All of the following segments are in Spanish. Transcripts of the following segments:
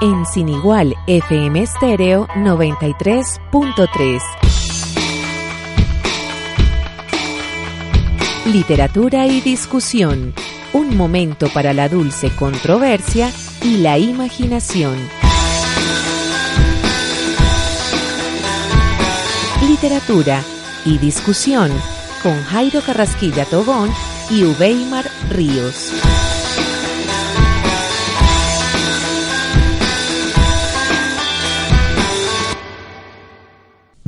En Sin Igual FM Stereo 93.3. Literatura y discusión. Un momento para la dulce controversia y la imaginación. Literatura y discusión con Jairo Carrasquilla Tobón y Ubeimar Ríos.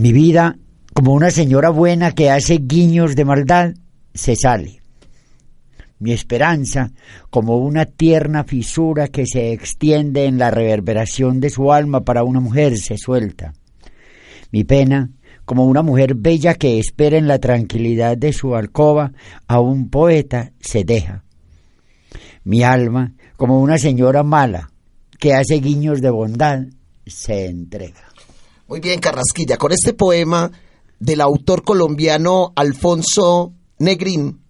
Mi vida, como una señora buena que hace guiños de maldad, se sale. Mi esperanza, como una tierna fisura que se extiende en la reverberación de su alma para una mujer, se suelta. Mi pena, como una mujer bella que espera en la tranquilidad de su alcoba a un poeta, se deja. Mi alma, como una señora mala que hace guiños de bondad, se entrega. Muy bien, Carrasquilla, con este poema del autor colombiano Alfonso Negrín,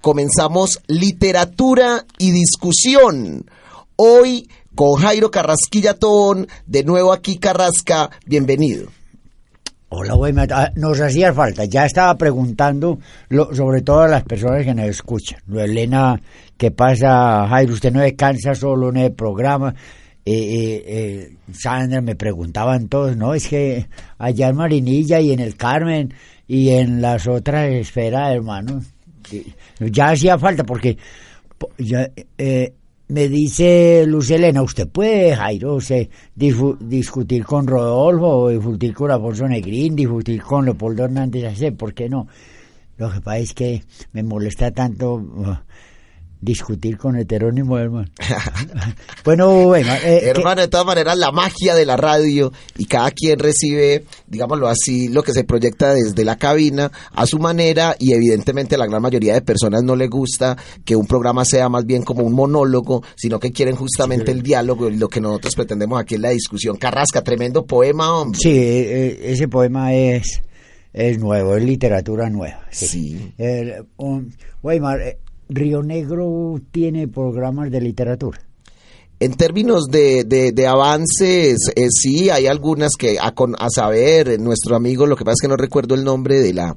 comenzamos literatura y discusión. Hoy con Jairo Carrasquilla Tobón, de nuevo aquí Carrasca, bienvenido. Hola, güey, nos hacía falta. Ya estaba preguntando lo, sobre todo a las personas que nos escuchan. Elena, ¿qué pasa, Jairo? Usted no descansa solo en el programa. Eh, eh, eh, Sandra me preguntaban todos, ¿no? Es que allá en Marinilla y en el Carmen y en las otras esferas, hermano, ya hacía falta porque eh, me dice Luz Elena, usted puede, Jairo, discutir con Rodolfo, discutir con Alfonso Negrín, discutir con Leopoldo Hernández, ¿por qué no? Lo que pasa es que me molesta tanto uh, discutir con heterónimo, hermano. bueno, bueno eh, hermano, de todas maneras, la magia de la radio y cada quien recibe, digámoslo así, lo que se proyecta desde la cabina a su manera y evidentemente a la gran mayoría de personas no le gusta que un programa sea más bien como un monólogo, sino que quieren justamente el diálogo y lo que nosotros pretendemos aquí es la discusión. Carrasca, tremendo poema, hombre. Sí, eh, ese poema es es nuevo, es literatura nueva. Sí. Río Negro tiene programas de literatura. En términos de, de, avances, eh, sí, hay algunas que a, a saber, nuestro amigo, lo que pasa es que no recuerdo el nombre de la,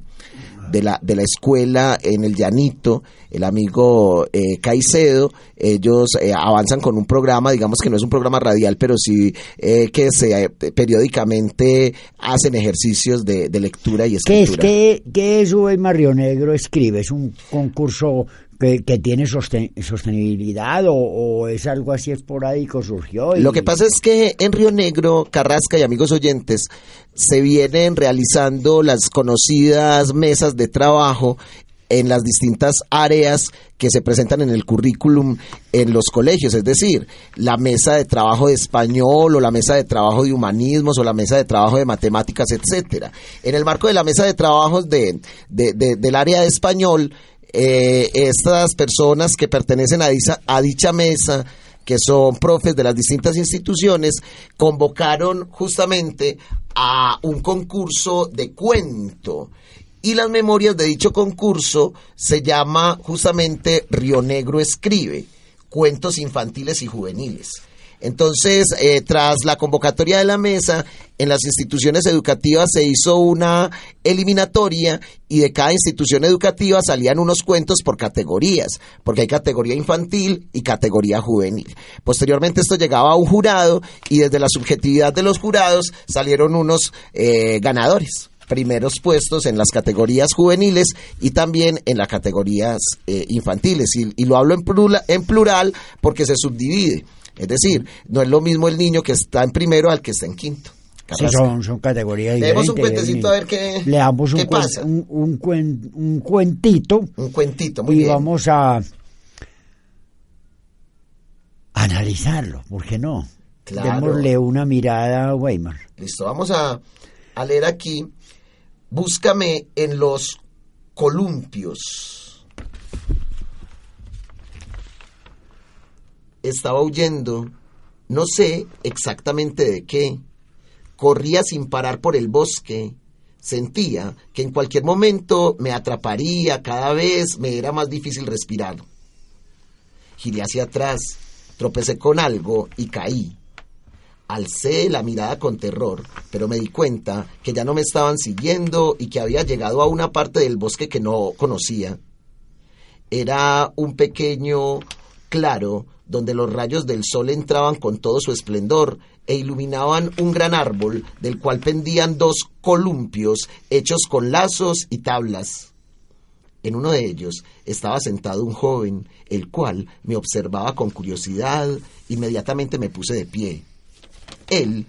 de la, de la escuela en el Llanito, el amigo eh, Caicedo, ellos eh, avanzan con un programa, digamos que no es un programa radial, pero sí eh, que se periódicamente hacen ejercicios de, lectura y escritura. ¿Qué es, qué, qué es Río Negro Escribe? ¿Es un concurso que, tiene sostenibilidad o, es algo así esporádico surgió. Lo que pasa es que en Río Negro, Carrasca y amigos oyentes, se vienen realizando las conocidas mesas de trabajo en las distintas áreas que se presentan en el currículum en los colegios, es decir, la mesa de trabajo de español o la mesa de trabajo de humanismos o la mesa de trabajo de matemáticas, etcétera. En el marco de la mesa de trabajos de, del área de español, eh, estas personas que pertenecen a dicha, a dicha mesa, que son profes de las distintas instituciones, convocaron justamente a un concurso de cuento. Y las memorias de dicho concurso se llama justamente Río Negro Escribe, cuentos infantiles y juveniles. Entonces, eh, tras la convocatoria de la mesa, en las instituciones educativas se hizo una eliminatoria y de cada institución educativa salían unos cuentos por categorías, porque hay categoría infantil y categoría juvenil. Posteriormente esto llegaba a un jurado y desde la subjetividad de los jurados salieron unos eh, ganadores primeros puestos en las categorías juveniles y también en las categorías eh, infantiles. Y, lo hablo en plural porque se subdivide. Es decir, no es lo mismo el niño que está en primero al que está en quinto. Sí, son, son categorías diferentes. un cuentecito a ver qué, Le damos un, pasa. Un, un, cuentito. Un cuentito, muy y bien. vamos a, analizarlo, ¿por qué no? Claro. Démosle una mirada a Weimar. Listo, vamos a, a leer aquí. Búscame en los columpios. Estaba huyendo, no sé exactamente de qué. Corría sin parar por el bosque. Sentía que en cualquier momento me atraparía, cada vez me era más difícil respirar. Giré hacia atrás, tropecé con algo y caí. Alcé la mirada con terror, pero me di cuenta que ya no me estaban siguiendo y que había llegado a una parte del bosque que no conocía. Era un pequeño claro donde los rayos del sol entraban con todo su esplendor e iluminaban un gran árbol del cual pendían dos columpios hechos con lazos y tablas. En uno de ellos estaba sentado un joven, el cual me observaba con curiosidad. Inmediatamente me puse de pie. Él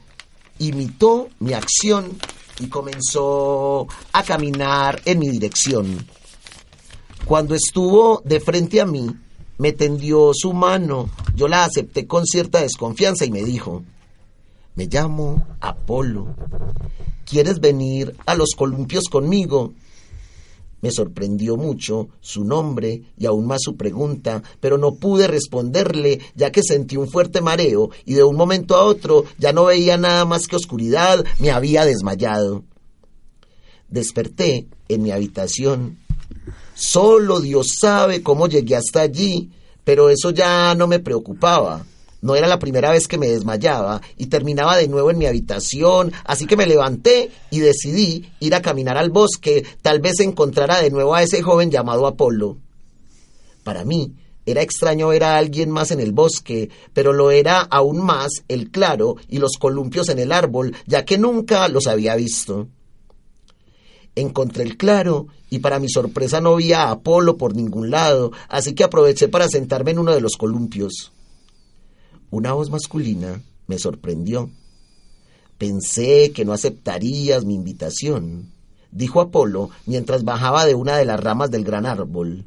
imitó mi acción y comenzó a caminar en mi dirección. Cuando estuvo de frente a mí, me tendió su mano. Yo la acepté con cierta desconfianza y me dijo, me llamo Apolo. ¿Quieres venir a los columpios conmigo? Me sorprendió mucho su nombre y aún más su pregunta, pero no pude responderle ya que sentí un fuerte mareo y de un momento a otro ya no veía nada más que oscuridad, me había desmayado. Desperté en mi habitación. Solo Dios sabe cómo llegué hasta allí, pero eso ya no me preocupaba. No era la primera vez que me desmayaba y terminaba de nuevo en mi habitación, así que me levanté y decidí ir a caminar al bosque, tal vez encontrara de nuevo a ese joven llamado Apolo. Para mí, era extraño ver a alguien más en el bosque, pero lo era aún más el claro y los columpios en el árbol, ya que nunca los había visto. Encontré el claro y para mi sorpresa no vi a Apolo por ningún lado, así que aproveché para sentarme en uno de los columpios. Una voz masculina me sorprendió. Pensé que no aceptarías mi invitación, dijo Apolo mientras bajaba de una de las ramas del gran árbol.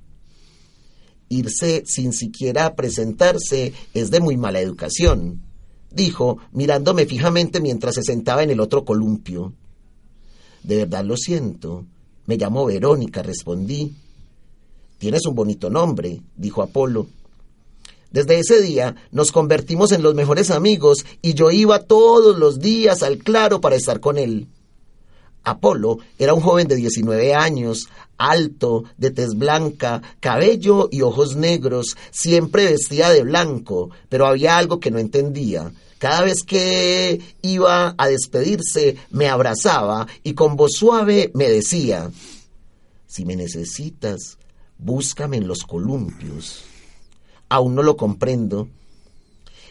Irse sin siquiera presentarse es de muy mala educación, dijo, mirándome fijamente mientras se sentaba en el otro columpio. De verdad lo siento. Me llamo Verónica, respondí. Tienes un bonito nombre, dijo Apolo. Desde ese día nos convertimos en los mejores amigos y yo iba todos los días al claro para estar con él. Apolo era un joven de 19 años, alto, de tez blanca, cabello y ojos negros, siempre vestía de blanco, pero había algo que no entendía. Cada vez que iba a despedirse, me abrazaba y con voz suave me decía, si me necesitas, búscame en los columpios. Aún no lo comprendo.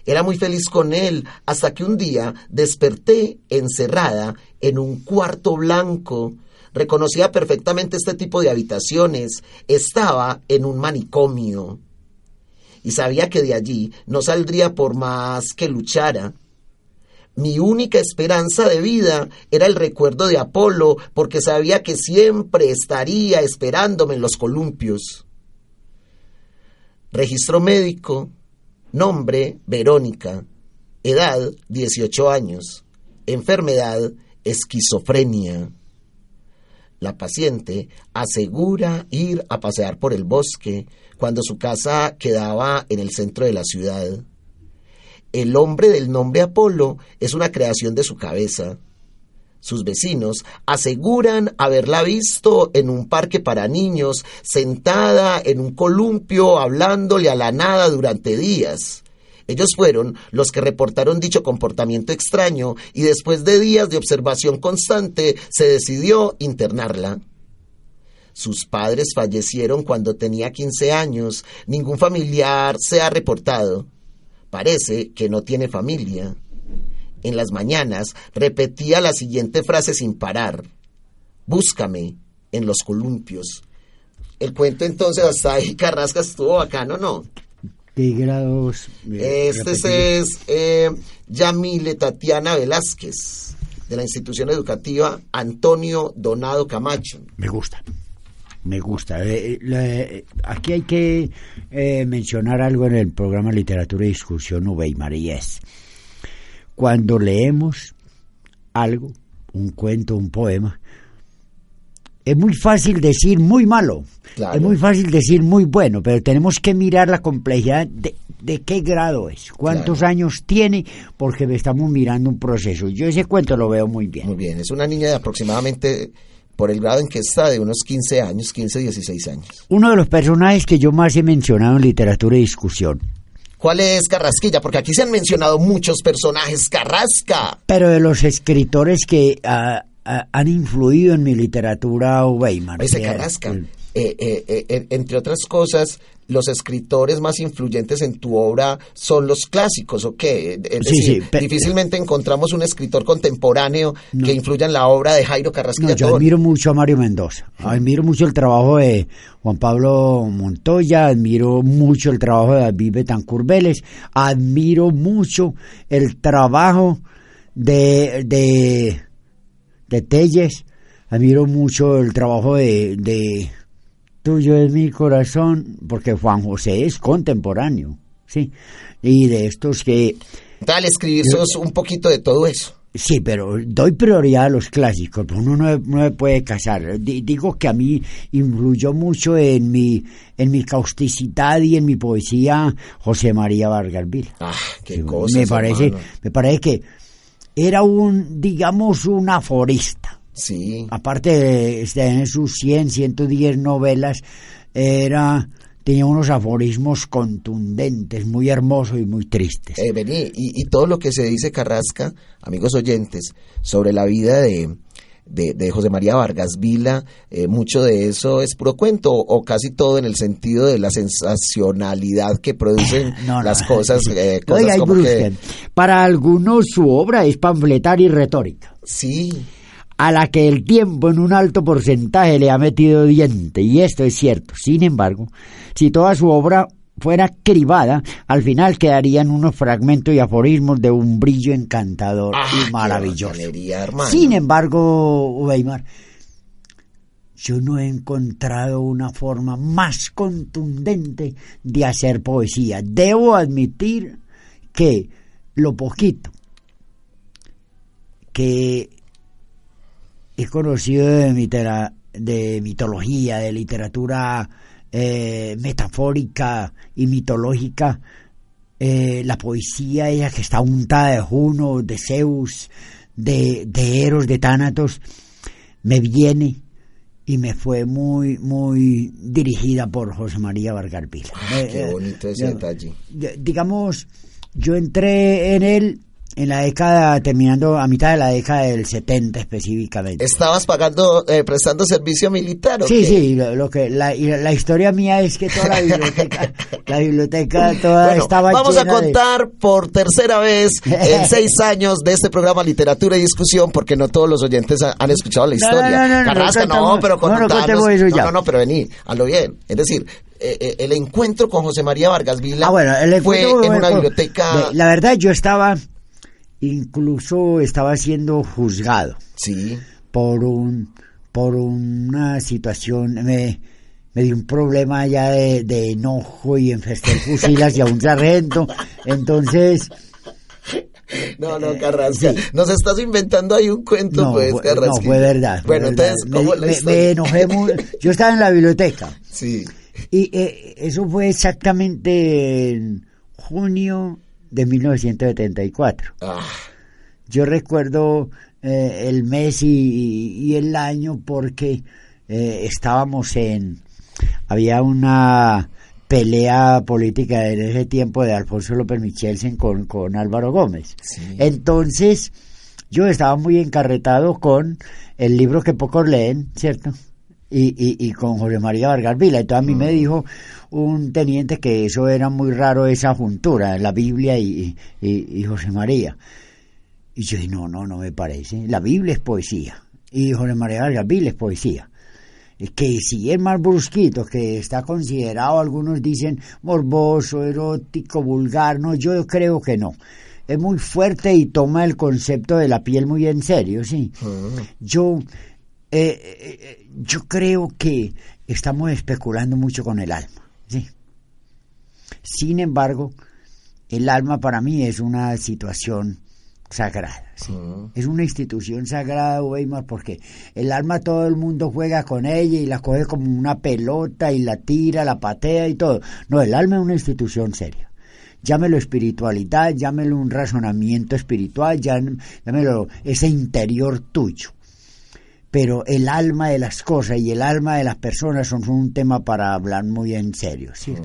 Era muy feliz con él hasta que un día desperté encerrada en un cuarto blanco. Reconocía perfectamente este tipo de habitaciones. Estaba en un manicomio y sabía que de allí no saldría por más que luchara. Mi única esperanza de vida era el recuerdo de Apolo, porque sabía que siempre estaría esperándome en los columpios. Registro médico, nombre Verónica, edad 18 años, enfermedad esquizofrenia. La paciente asegura ir a pasear por el bosque cuando su casa quedaba en el centro de la ciudad. El hombre del nombre Apolo es una creación de su cabeza. Sus vecinos aseguran haberla visto en un parque para niños, sentada en un columpio hablándole a la nada durante días. Ellos fueron los que reportaron dicho comportamiento extraño y después de días de observación constante se decidió internarla. Sus padres fallecieron cuando tenía 15 años. Ningún familiar se ha reportado. Parece que no tiene familia. En las mañanas repetía la siguiente frase sin parar. Búscame en los columpios. El cuento entonces hasta ahí Carrasca estuvo bacano, ¿no? ¿Qué grados? eh, Este es eh, Yamile Tatiana Velázquez, de la institución educativa Antonio Donado Camacho. Me gusta. me gusta. Eh, eh, la- aquí hay que mencionar algo en el programa Literatura y Discusión Uweimar y es cuando leemos algo, un cuento, un poema, es muy fácil decir muy malo, Claro. es muy fácil decir muy bueno, pero tenemos que mirar la complejidad de, de qué grado es, cuántos Claro. años tiene, porque estamos mirando un proceso. Yo ese cuento lo veo muy bien. Muy bien, es una niña de aproximadamente, por el grado en que está, de unos 15 años, 15, 16 años. Uno de los personajes que yo más he mencionado en literatura y discusión, ¿Cuál es Carrasquilla? Porque aquí se han mencionado muchos personajes. Carrasca. pero de los escritores que ah, han influido en mi literatura Weimar. Ese Carrasca. el- Eh, eh, eh, entre otras cosas, los escritores más influyentes en tu obra son los clásicos, ¿o qué? Es Sí, decir, sí, pe- difícilmente encontramos un escritor contemporáneo No. que influya en la obra de Jairo No, Carrasquilla yo admiro mucho a Mario Mendoza, admiro mucho el trabajo de Juan Pablo Montoya, admiro mucho el trabajo de David Betancourt Vélez, admiro mucho el trabajo de, de, de Telles, admiro mucho el trabajo de, de Tuyo es mi corazón, porque Juan José es contemporáneo, ¿sí? Y de estos que Tal, escribir sos un poquito de todo eso. Sí, pero doy prioridad a los clásicos, uno no, no puede casar. Di- digo que a mí influyó mucho en mi, en mi causticidad y en mi poesía José María Vargas Vila. Ah, qué Sí, cosas, me parece, hermano. me parece que era un, digamos, un aforista. Sí. Aparte de en sus 100, 110 novelas, era, tenía unos aforismos contundentes, muy hermosos y muy tristes. Eh, vení, y, y todo lo que se dice Carrasca, amigos oyentes, sobre la vida de, de, de José María Vargas Vila, eh, mucho de eso es puro cuento, o casi todo en el sentido de la sensacionalidad que producen No, no. las cosas, eh, cosas como que... Para algunos su obra es panfletaria y retórica, Sí, a la que el tiempo en un alto porcentaje le ha metido diente, y esto es cierto. Sin embargo, si toda su obra fuera cribada, al final quedarían unos fragmentos y aforismos de un brillo encantador Ah, y maravilloso. Sin embargo, Weimar, yo no he encontrado una forma más contundente de hacer poesía. Debo admitir que lo poquito que he conocido de, mitera- de mitología, de literatura eh, metafórica y mitológica, eh, la poesía, ella que está untada de Juno, de Zeus, de, de Eros, de Tánatos, me viene y me fue muy, muy dirigida por José María Vargas Vila. Ah, Eh, qué eh, bonito ese yo- detalle. digamos, yo entré en él en la década, terminando a mitad de la década del 70 específicamente. ¿Estabas pagando, eh, prestando servicio militar o Sí, qué? sí, lo, lo que la, la historia mía es que toda la biblioteca, la biblioteca toda Bueno, estaba vamos a llena de- contar por tercera vez en seis años de este programa Literatura y Discusión, porque no todos los oyentes ha- han escuchado la historia. no, no, no, Carrasca, no, contamos- pero no, no contanos- contemos eso ya. No, no, no, pero vení, hazlo bien. Es decir, eh, eh, el encuentro con José María Vargas Vila Ah, bueno, el fue en una biblioteca. La verdad, yo estaba, incluso estaba siendo juzgado Sí, por un, por una situación, me, me dio un problema ya de, de enojo y enfesté fusilas y a un sargento, entonces, no, no, Carrasca. Nos estás inventando ahí un cuento, Eh, no, pues, Carrasca. no, fue verdad. fue Bueno, verdad. entonces, ¿cómo me, me- me enojé muy, yo estaba en la biblioteca. Sí. Y eh, eso fue exactamente en junio de 1974. Ah, Yo recuerdo eh, el mes y, y el año porque eh, estábamos en... Había una pelea política en ese tiempo de Alfonso López Michelsen con, con Álvaro Gómez. Sí. Entonces, yo estaba muy encarretado con el libro que pocos leen, ¿cierto? Y, y, y con José María Vargas Vila. Entonces a mí me dijo un teniente que eso era muy raro, esa juntura, la Biblia y, José María. Y yo dije, no, no, no me parece. La Biblia es poesía. Y José María Vargas Vila es poesía. Es que si es más brusquito, que está considerado, algunos dicen morboso, erótico, vulgar, no, yo creo que no. Es muy fuerte y toma el concepto de la piel muy en serio, sí. Mm. Yo, eh, eh, yo creo que estamos especulando mucho con el alma. ¿sí? Sin embargo, el alma para mí es una situación sagrada. ¿sí? Es una institución sagrada, Weimar, porque el alma todo el mundo juega con ella y la coge como una pelota y la tira, la patea y todo. No, el alma es una institución seria. Llámelo espiritualidad, llámelo un razonamiento espiritual, llámelo ese interior tuyo pero el alma de las cosas y el alma de las personas son un tema para hablar muy en serio. ¿sí?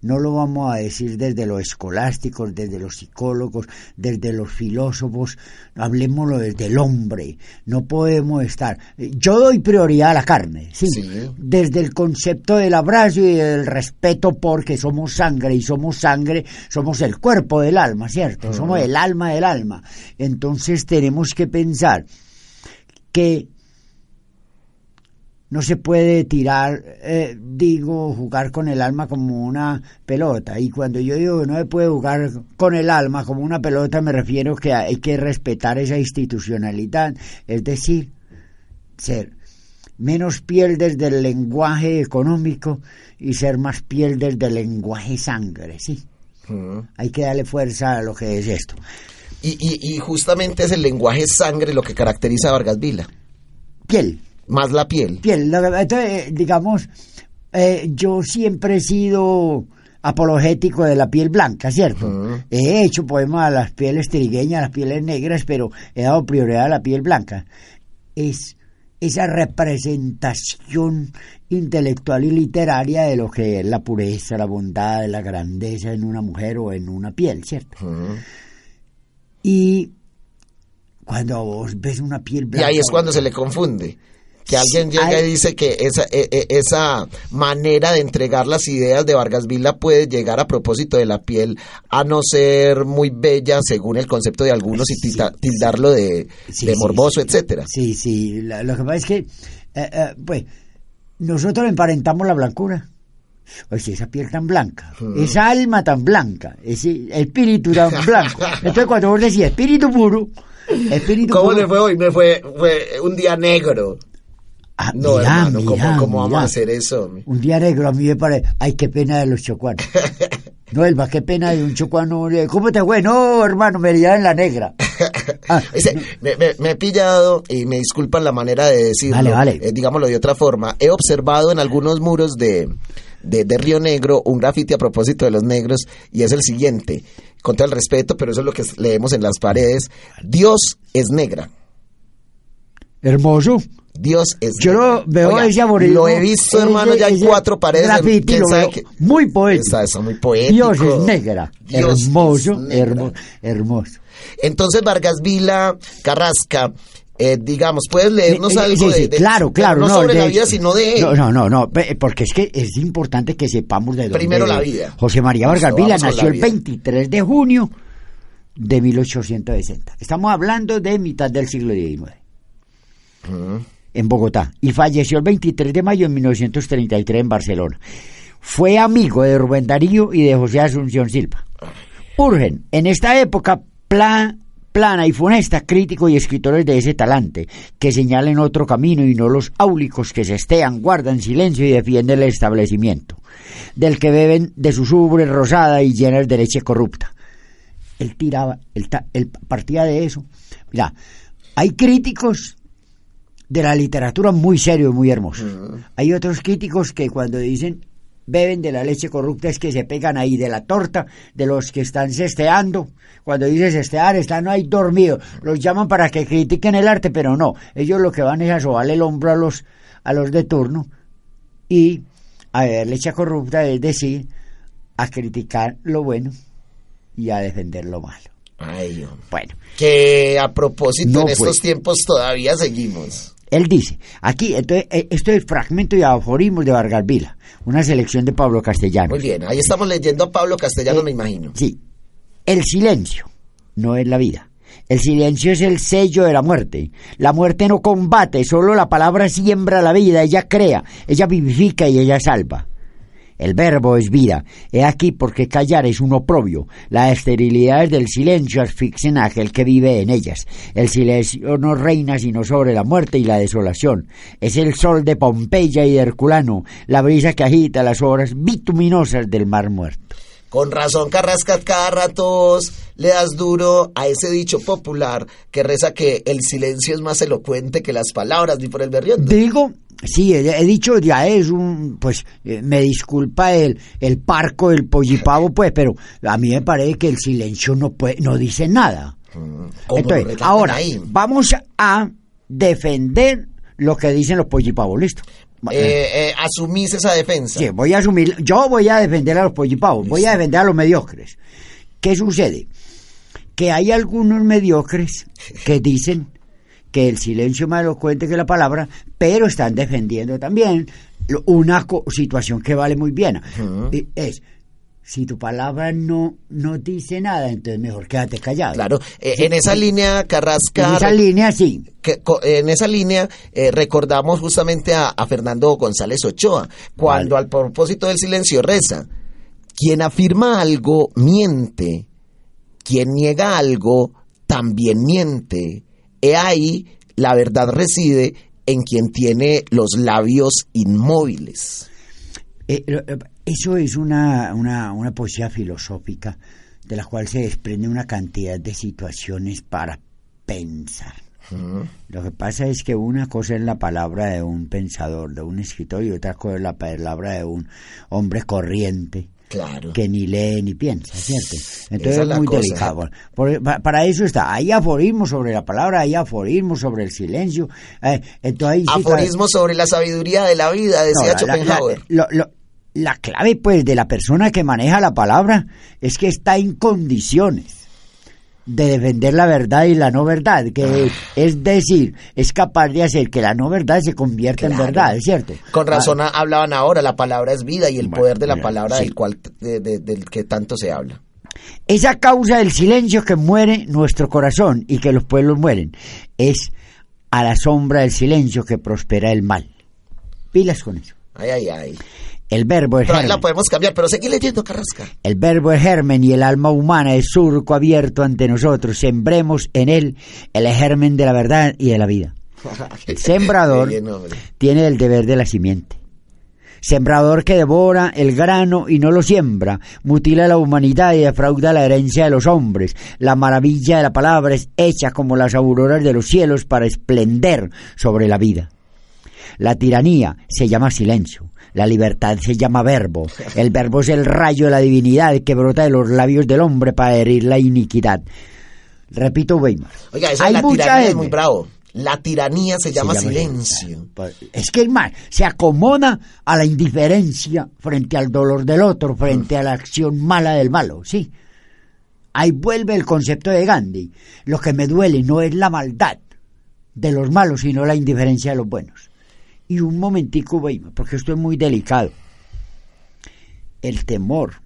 No lo vamos a decir desde los escolásticos, desde los psicólogos, desde los filósofos, hablemoslo desde el hombre. No podemos estar. Yo doy prioridad a la carne, ¿sí? Sí. desde el concepto del abrazo y del respeto porque somos sangre y somos sangre, somos el cuerpo del alma, ¿cierto? Somos el alma del alma. Entonces tenemos que pensar que no se puede tirar, eh, digo, jugar con el alma como una pelota. Y cuando yo digo que no se puede jugar con el alma como una pelota, me refiero que hay que respetar esa institucionalidad, es decir, ser menos piel desde el lenguaje económico y ser más piel desde el lenguaje sangre, ¿sí? Hay que darle fuerza a lo que es esto. Y, y, y justamente es el lenguaje sangre lo que caracteriza a Vargas Vila. Piel. Más la piel. piel. Entonces, eh, digamos, eh, yo siempre he sido apologético de la piel blanca, ¿cierto? He hecho poemas a las pieles trigueñas, a las pieles negras, pero he dado prioridad a la piel blanca. Es esa representación intelectual y literaria de lo que es la pureza, la bondad, la grandeza en una mujer o en una piel, ¿cierto? Y cuando vos ves una piel Y blanca... ahí es cuando se le confunde. Que alguien llega y dice que esa, e- e- esa manera de entregar las ideas de Vargas Vila puede llegar a propósito de la piel a no ser muy bella según el concepto de algunos y Sí, tildarlo de, Sí, de morboso, sí. etcétera. Sí, sí. lo que pasa es que, eh, eh, pues, nosotros emparentamos la blancura. Oye, esa piel tan blanca, esa alma tan blanca, ese espíritu tan blanco. Entonces, cuando vos decís espíritu puro, espíritu ¿Cómo puro. le fue hoy? Me fue, fue un día negro. Ah, No, mirá, hermano, ¿cómo, mirá, cómo vamos mirá. a hacer eso? Un día negro a mí me parece, ay, qué pena de los chocuanos. No, Elba, qué pena de un chocuano. ¿Cómo te fue? No, hermano, me liaba en la negra. Ah, me, me- me he pillado, y me disculpan la manera de decirlo, Vale, vale. eh, digámoslo de otra forma, he observado en algunos muros de, de, de Río Negro un grafiti a propósito de los negros, y es el siguiente, con todo el respeto, pero eso es lo que leemos en las paredes, Dios es negra. Hermoso. Dios es Yo lo veo Oiga, ese amorismo, Lo he visto, ese- hermano, ya en cuatro paredes. graffiti, lo veo muy poético. Está eso, muy poético. Dios es negra. Dios hermoso, es negra. hermo- hermoso. Entonces, Vargas Vila, Carrasca, eh, digamos, puedes leernos Eh, eh, algo sí, de, sí, de- claro, claro. no, no, sobre de la vida, sino de. No, no, no, no, porque es que es importante que sepamos de dónde. Primero la vida. José María Vargas Vila nació el vida. 23 de junio de 1860. Estamos hablando de mitad del siglo XIX. En Bogotá. Y falleció el 23 de mayo de 1933 en Barcelona. Fue amigo de Rubén Darío y de José Asunción Silva. Urgen, en esta época pla- plana y funesta, críticos y escritores de ese talante, que señalen otro camino y no los áulicos que se estean, guardan silencio y defienden el establecimiento, del que beben de sus ubres rosada y llenas de leche corrupta. Él tiraba, él, él partía de eso. Mira, hay críticos de la literatura muy serios, muy hermosos. Hay otros críticos que cuando dicen beben de la leche corrupta es que se pegan ahí de la torta de los que están cesteando. Cuando dices cestear, están ahí dormidos. Los llaman para que critiquen el arte, pero no. Ellos lo que van es a sobarle el hombro a los, a los de turno y a ver leche corrupta, es decir, a criticar lo bueno y a defender lo malo. Ay. Bueno, Que a propósito, No, en estos pues. tiempos todavía seguimos. Él dice, aquí, entonces, eh, esto es fragmento y aforismos de Vargas Vila, una selección de Pablo Castellano. Muy bien, ahí estamos leyendo a Pablo Castellano, Eh, me imagino. Sí, el silencio no es la vida. El silencio es el sello de la muerte. La muerte no combate, solo la palabra siembra la vida, ella crea, ella vivifica y ella salva. El verbo es vida. He aquí porque callar es un oprobio. La esterilidad del silencio asfixian a aquel que vive en ellas. El silencio no reina sino sobre la muerte y la desolación. Es el sol de Pompeya y de Herculano, la brisa que agita las horas bituminosas del mar muerto. Con razón, Carrasca, cada rato le das duro a ese dicho popular que reza que el silencio es más elocuente que las palabras, ni por el berriondo. Digo, sí, he, dicho ya es un, pues eh, me disculpa el, el parco del pollipavo, pues, pero a mí me parece que el silencio no puede, no dice nada. ¿Cómo lo Entonces, ahora ahí? vamos a defender lo que dicen los pollipavos, listo. Eh, eh, asumís esa defensa. Sí, voy a asumir, yo voy a defender a los pollipavos, voy a defender a los mediocres. ¿Qué sucede? Que hay algunos mediocres que dicen que el silencio más elocuente que la palabra, pero están defendiendo también una situación que vale muy bien. Es, si tu palabra no, no dice nada, entonces mejor quédate callado. Claro, eh, en esa línea, Carrasca, En esa línea, sí. que- en esa línea eh, recordamos justamente a, a Fernando González Ochoa, cuando al propósito del silencio reza, quien afirma algo miente, quien niega algo también miente. He ahí la verdad reside en quien tiene los labios inmóviles. Eh, eh, eso es una, una, una poesía filosófica de la cual se desprende una cantidad de situaciones para pensar. Lo que pasa es que una cosa es la palabra de un pensador, de un escritor, y otra cosa es la palabra de un hombre corriente Claro. que ni lee ni piensa, ¿cierto? Entonces Esa es la muy cosa. delicado. Por- pa- para eso está. Hay aforismos sobre la palabra, hay aforismos sobre el silencio. eh, entonces sí, Aforismo sobre la sabiduría de la vida, decía no, la- la- Schopenhauer. lo- lo- la clave, pues, de la persona que maneja la palabra es que está en condiciones de defender la verdad y la no verdad, que Ah. es, decir, es capaz de hacer que la no verdad se convierta en verdad, ¿es cierto? Con razón Ah, hablaban ahora, la palabra es vida y el Bueno, poder de la mira, palabra sí. del cual de- de- del que tanto se habla. esa causa del silencio que muere nuestro corazón y que los pueblos mueren, es a la sombra del silencio que prospera el mal. Pilas con eso. Ay, ay, ay. El verbo es Pero ahí la germen. podemos cambiar, pero seguí leyendo, Carrasca. El verbo es germen y el alma humana es surco abierto ante nosotros. Sembremos en él el germen de la verdad y de la vida. El sembrador bien, tiene el deber de la simiente. Sembrador que devora el grano y no lo siembra, mutila la humanidad y defrauda la herencia de los hombres. La maravilla de la palabra es hecha como las auroras de los cielos para esplender sobre la vida. La tiranía se llama silencio. La libertad se llama verbo. El verbo es el rayo de la divinidad que brota de los labios del hombre para herir la iniquidad. Repito, Weimar. Oiga, eso Hay la mucha tiranía es muy bravo. La tiranía se, se llama, llama silencio. Pues, Es que el mal se acomoda a la indiferencia frente al dolor del otro, frente a la acción mala del malo, ¿sí? Ahí vuelve el concepto de Gandhi. Lo que me duele no es la maldad de los malos, sino la indiferencia de los buenos. Y un momentico, porque esto es muy delicado. El temor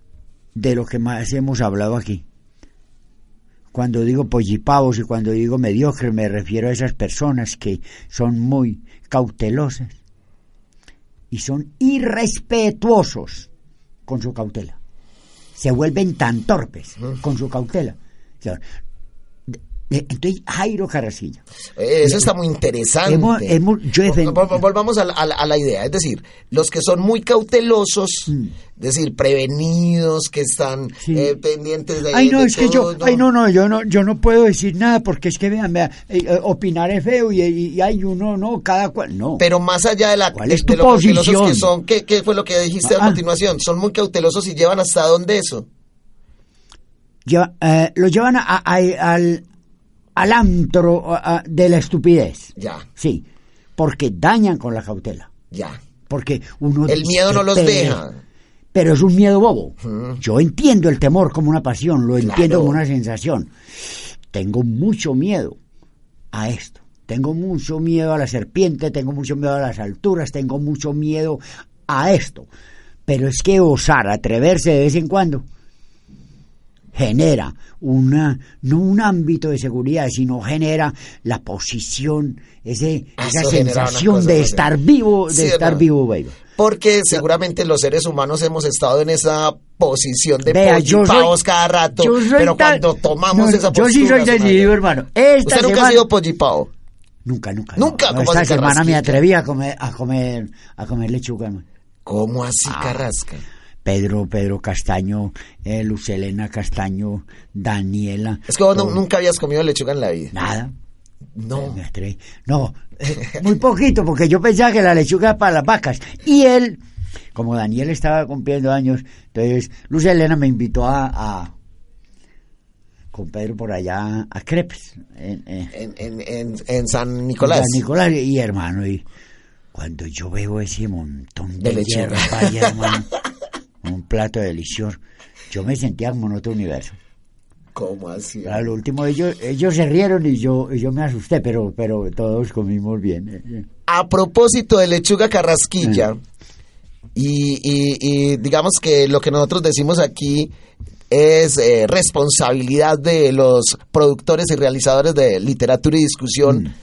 de lo que más hemos hablado aquí. Cuando digo pollipavos y cuando digo mediocres me refiero a esas personas que son muy cautelosas y son irrespetuosos con su cautela. Se vuelven tan torpes con su cautela. De- Entonces, Jairo Carrasquilla, Eh, Eso está muy interesante. Hemos- hemos- yo he Vol- vol- Volvamos a la, a idea. Es decir, los que son muy cautelosos, Mm. es decir, prevenidos, que están Sí. eh, pendientes de. Ay, no, de es que yo, todo, ay, no, no, yo no, yo no puedo decir nada porque es que vean, vean, eh, eh, opinar es feo y, y, y hay uno, no, cada cual, no. Pero más allá de la ¿Cuál es tu de que son, ¿qué, qué fue lo que dijiste a Ah. continuación? Son muy cautelosos y llevan hasta dónde eso. Lleva- eh, lo llevan a- a- al, al antro a- a- de la estupidez. Ya, Sí, porque dañan con la cautela. ya. Porque uno El miedo no los deja. Pero es un miedo bobo. Yo entiendo el temor como una pasión, lo entiendo como una sensación. Tengo mucho miedo a esto. Tengo mucho miedo a la serpiente, tengo mucho miedo a las alturas, tengo mucho miedo a esto. Pero es que osar, atreverse de vez en cuando, genera una, no un ámbito de seguridad, sino genera la posición, ese, esa sensación de estar vivo, de Sí, estar ¿no? vivo, baby. Porque seguramente los seres humanos hemos estado en esa posición de Vea, yo soy- cada rato, yo soy pero tan- cuando tomamos No, esa Yo postura... sí soy decidido, hermano. Esta ¿Usted nunca semana- ha sido pollipao? Nunca, nunca. Nunca, no. ¿cómo Esta semana me atreví a comer, a comer, a comer lechuga, hermano. ¿Cómo así, Ah. Carrasca? Pedro, Pedro Castaño, eh, Lucelena Castaño, Daniela. Es que vos todo. nunca habías comido lechuga en la vida. Nada. No. No, eh, muy poquito, porque yo pensaba que la lechuga era para las vacas. Y él, como Daniel estaba cumpliendo años, entonces Luz Elena me invitó a, a- con Pedro por allá a Crepes. En, en- En, en, en, San Nicolás. San Nicolás y hermano, y cuando yo veo ese montón de, De lechuga. hierba hermano, un plato delicioso, yo me sentía como en otro universo. ¿Cómo así? Lo último ellos, ellos se rieron y yo, y yo me asusté, pero, pero todos comimos bien. eh, eh. A propósito de lechuga carrasquilla, Mm. y, y- y digamos que lo que nosotros decimos aquí es eh, responsabilidad de los productores y realizadores de literatura y discusión. Mm.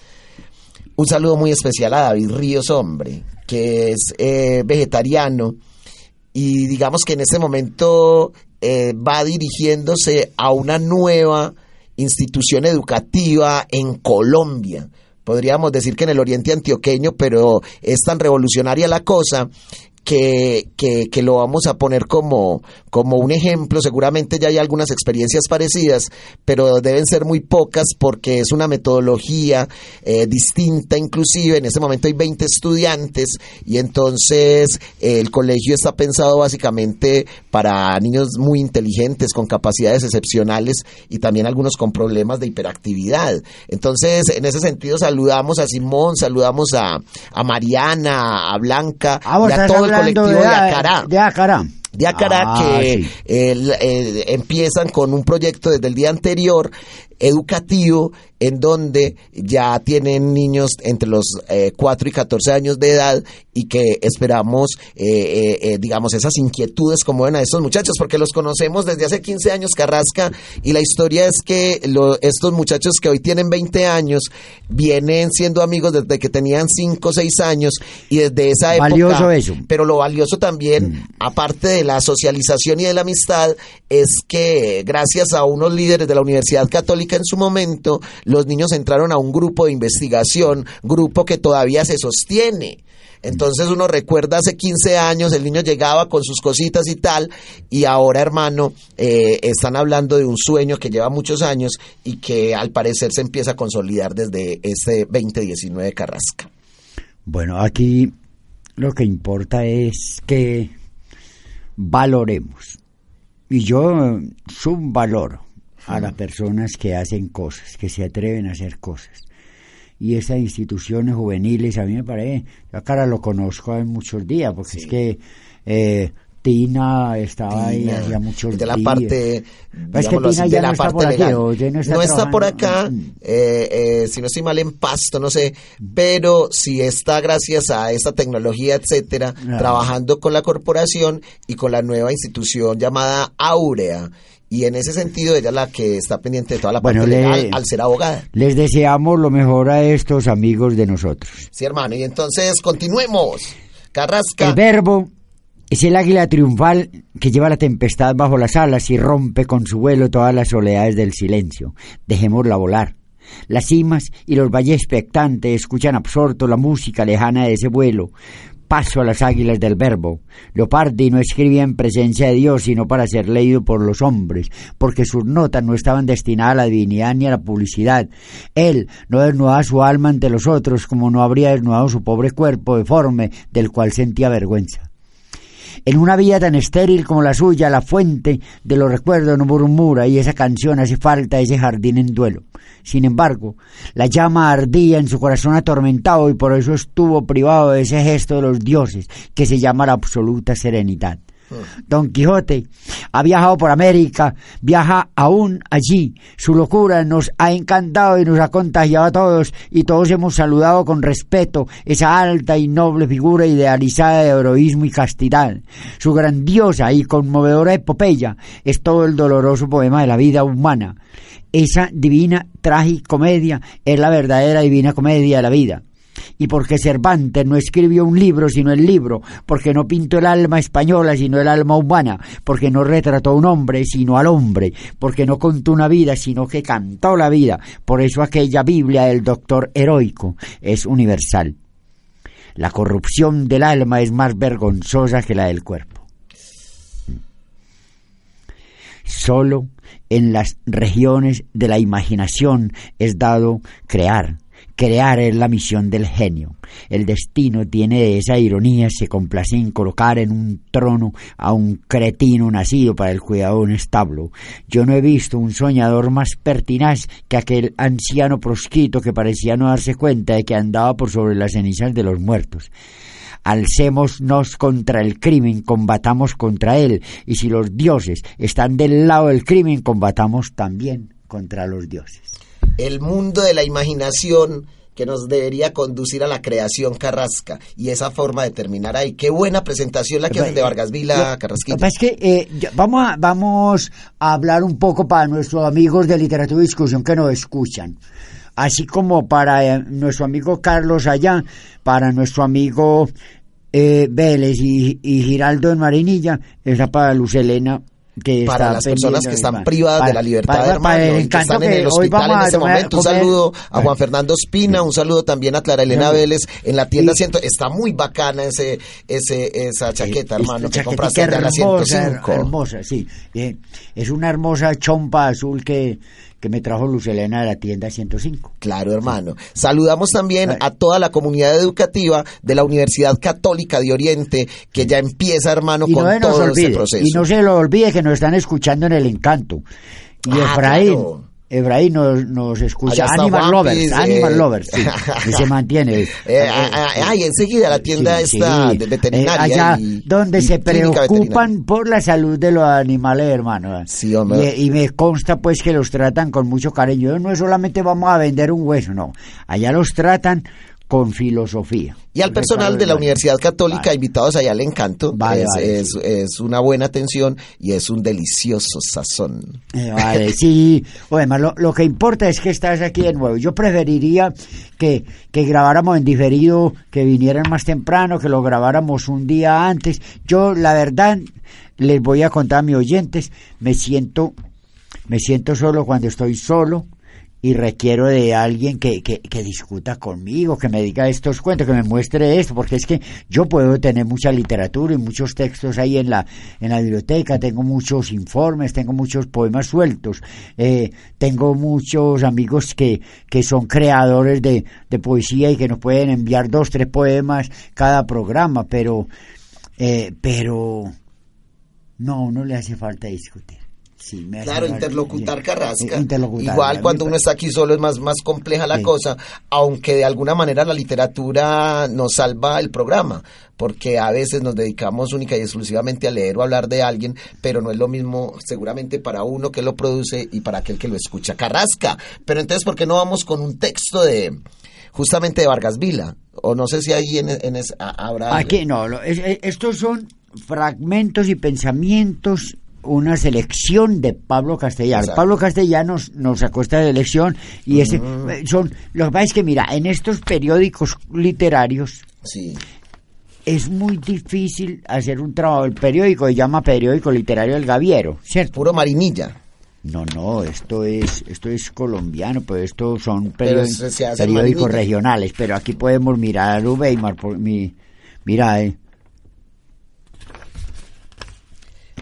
Un saludo muy especial a David Ríos, hombre, que es eh, vegetariano y digamos que en este momento eh, va dirigiéndose a una nueva institución educativa en Colombia. Podríamos decir que en el oriente antioqueño, pero es tan revolucionaria la cosa que, que, que lo vamos a poner como, como un ejemplo. Seguramente ya hay algunas experiencias parecidas, pero deben ser muy pocas porque es una metodología eh, distinta inclusive. En este momento hay 20 estudiantes y entonces eh, el colegio está pensado básicamente para niños muy inteligentes, con capacidades excepcionales y también algunos con problemas de hiperactividad. Entonces, en ese sentido, saludamos a Simón, saludamos a, a Mariana, a Blanca Ah, y a todo el colectivo de, Acará De Acará. de Acará Ah, que sí. el- el- empiezan con un proyecto desde el día anterior educativo en donde ya tienen niños entre los eh, 4 y 14 años de edad y que esperamos, eh, eh, eh, digamos, esas inquietudes como ven a estos muchachos, porque los conocemos desde hace 15 años, Carrasca, y la historia es que lo- estos muchachos que hoy tienen 20 años vienen siendo amigos desde que tenían 5 o 6 años y desde esa época... Valioso eso. Pero lo valioso también, aparte de la socialización y de la amistad, es que gracias a unos líderes de la Universidad Católica en su momento, los niños entraron a un grupo de investigación, grupo que todavía se sostiene. Entonces uno recuerda hace 15 años, el niño llegaba con sus cositas y tal, y ahora hermano, eh, están hablando de un sueño que lleva muchos años y que al parecer se empieza a consolidar desde este 2019 de Carrasca. Bueno, aquí lo que importa es que valoremos. Y yo subvaloro a las personas que hacen cosas, que se atreven a hacer cosas. Y estas instituciones juveniles, a mí me parece, yo a cara lo conozco hace muchos días, porque es que eh, Tina estaba ahí hacía muchos de la días. parte, es que Tina así, ya de no la está parte por aquí, o ya no está por acá, Mm. eh, eh, si no estoy mal en pasto, no sé, pero sí está gracias a esta tecnología, etcétera, Claro. trabajando con la corporación y con la nueva institución llamada Aurea. Y en ese sentido, ella es la que está pendiente de toda la Bueno, parte le- legal al ser abogada. Les deseamos lo mejor a estos amigos de nosotros. Sí, hermano. Y entonces, continuemos. Carrasca. El verbo es el águila triunfal que lleva la tempestad bajo las alas y rompe con su vuelo todas las soledades del silencio. Dejémosla volar. Las cimas y los valles expectantes escuchan absortos la música lejana de ese vuelo. Paso a las águilas del verbo. Leopardi no escribía en presencia de Dios, sino para ser leído por los hombres, porque sus notas no estaban destinadas a la divinidad ni a la publicidad. Él no desnudaba su alma ante los otros, como no habría desnudado su pobre cuerpo deforme, del cual sentía vergüenza. En una vida tan estéril como la suya, la fuente de los recuerdos no murmura y esa canción hace falta ese jardín en duelo. Sin embargo, la llama ardía en su corazón atormentado y por eso estuvo privado de ese gesto de los dioses que se llama la absoluta serenidad. Don Quijote ha viajado por América, viaja aún allí. Su locura nos ha encantado y nos ha contagiado a todos y todos hemos saludado con respeto esa alta y noble figura idealizada de heroísmo y castidad. Su grandiosa y conmovedora epopeya es todo el doloroso poema de la vida humana. Esa divina tragicomedia es la verdadera divina comedia de la vida y porque Cervantes no escribió un libro sino el libro, porque no pintó el alma española sino el alma humana, porque no retrató a un hombre sino al hombre, porque no contó una vida sino que cantó la vida. Por eso aquella Biblia del doctor heroico es universal. La corrupción del alma es más vergonzosa que la del cuerpo. Solo en las regiones de la imaginación es dado crear, Crear es la misión del genio. El destino tiene esa ironía, se complace en colocar en un trono a un cretino nacido para el cuidado de un establo. Yo no he visto un soñador más pertinaz que aquel anciano proscrito que parecía no darse cuenta de que andaba por sobre las cenizas de los muertos alcémonos contra el crimen, combatamos contra él, y si los dioses están del lado del crimen, combatamos también contra los dioses el mundo de la imaginación que nos debería conducir a la creación Carrasca y esa forma de terminar ahí. Qué buena presentación la que hacen de Vargas Vila, Carrasquilla. Es que eh, vamos, a, vamos a hablar un poco para nuestros amigos de literatura y discusión que nos escuchan. Así como para eh, nuestro amigo Carlos allá, para nuestro amigo eh, Vélez y, y Giraldo en Marinilla, esa para Luz Elena para las personas que están privadas de la libertad, hermano, que están en el hospital en este momento. Un saludo a Juan Fernando Espina, un saludo también a Clara Elena Vélez en la tienda ciento Está muy bacana ese, ese, esa chaqueta, hermano, que compraste en la 105. Hermosa, sí. Eh, es una hermosa chompa azul que que me trajo Luz Elena de la tienda 105. Claro, hermano. Saludamos también a toda la comunidad educativa de la Universidad Católica de Oriente, que ya empieza, hermano, con todo ese proceso. Y no se lo olvide que nos están escuchando en el encanto. Y ah, Efraín. Efraín nos, nos escucha. Animal Lovers, Animal Lovers, sí, se mantiene. Eh, eh, ay, enseguida la tienda está de veterinaria. allá donde se preocupan por la salud de los animales, hermano. Sí, hombre. Y, y, me consta pues que los tratan con mucho cariño. No es solamente vamos a vender un hueso, no. Allá los tratan con filosofía. Y al personal de la Universidad Católica, invitados allá al encanto, es, es, una buena atención y es un delicioso sazón. Eh, vale, sí. además, lo, lo, que importa es que estás aquí de nuevo. Yo preferiría que, que grabáramos en diferido, que vinieran más temprano, que lo grabáramos un día antes. Yo, la verdad, les voy a contar a mis oyentes, me siento, me siento solo cuando estoy solo y requiero de alguien que, que, discuta conmigo, que me diga estos cuentos, que me muestre esto, porque es que yo puedo tener mucha literatura y muchos textos ahí en la, en la biblioteca, tengo muchos informes, tengo muchos poemas sueltos, eh, tengo muchos amigos que, que son creadores de, de poesía y que nos pueden enviar dos, tres poemas cada programa, pero, eh, pero no, no le hace falta discutir claro, interlocutar Carrasca. Igual cuando uno está aquí solo es más, más compleja la cosa, aunque de alguna manera la literatura nos salva el programa, porque a veces nos dedicamos única y exclusivamente a leer o hablar de alguien, pero no es lo mismo seguramente para uno que lo produce y para aquel que lo escucha. Carrasca. Pero entonces, ¿por qué no vamos con un texto de justamente de Vargas Vila? O no sé si ahí en, en habrá... Aquí no, estos son fragmentos y pensamientos una selección de Pablo Castellanos. Pablo Castellanos nos sacó esta elección y ese mm. son lo que pasa es que mira, en estos periódicos literarios es muy difícil hacer un trabajo. El periódico se llama Periódico Literario del Gaviero, ¿cierto? Puro Marinilla. No, no, esto es esto es colombiano, pues estos son periódicos, regionales, pero aquí podemos mirar Ubeimar, mi, mira, eh,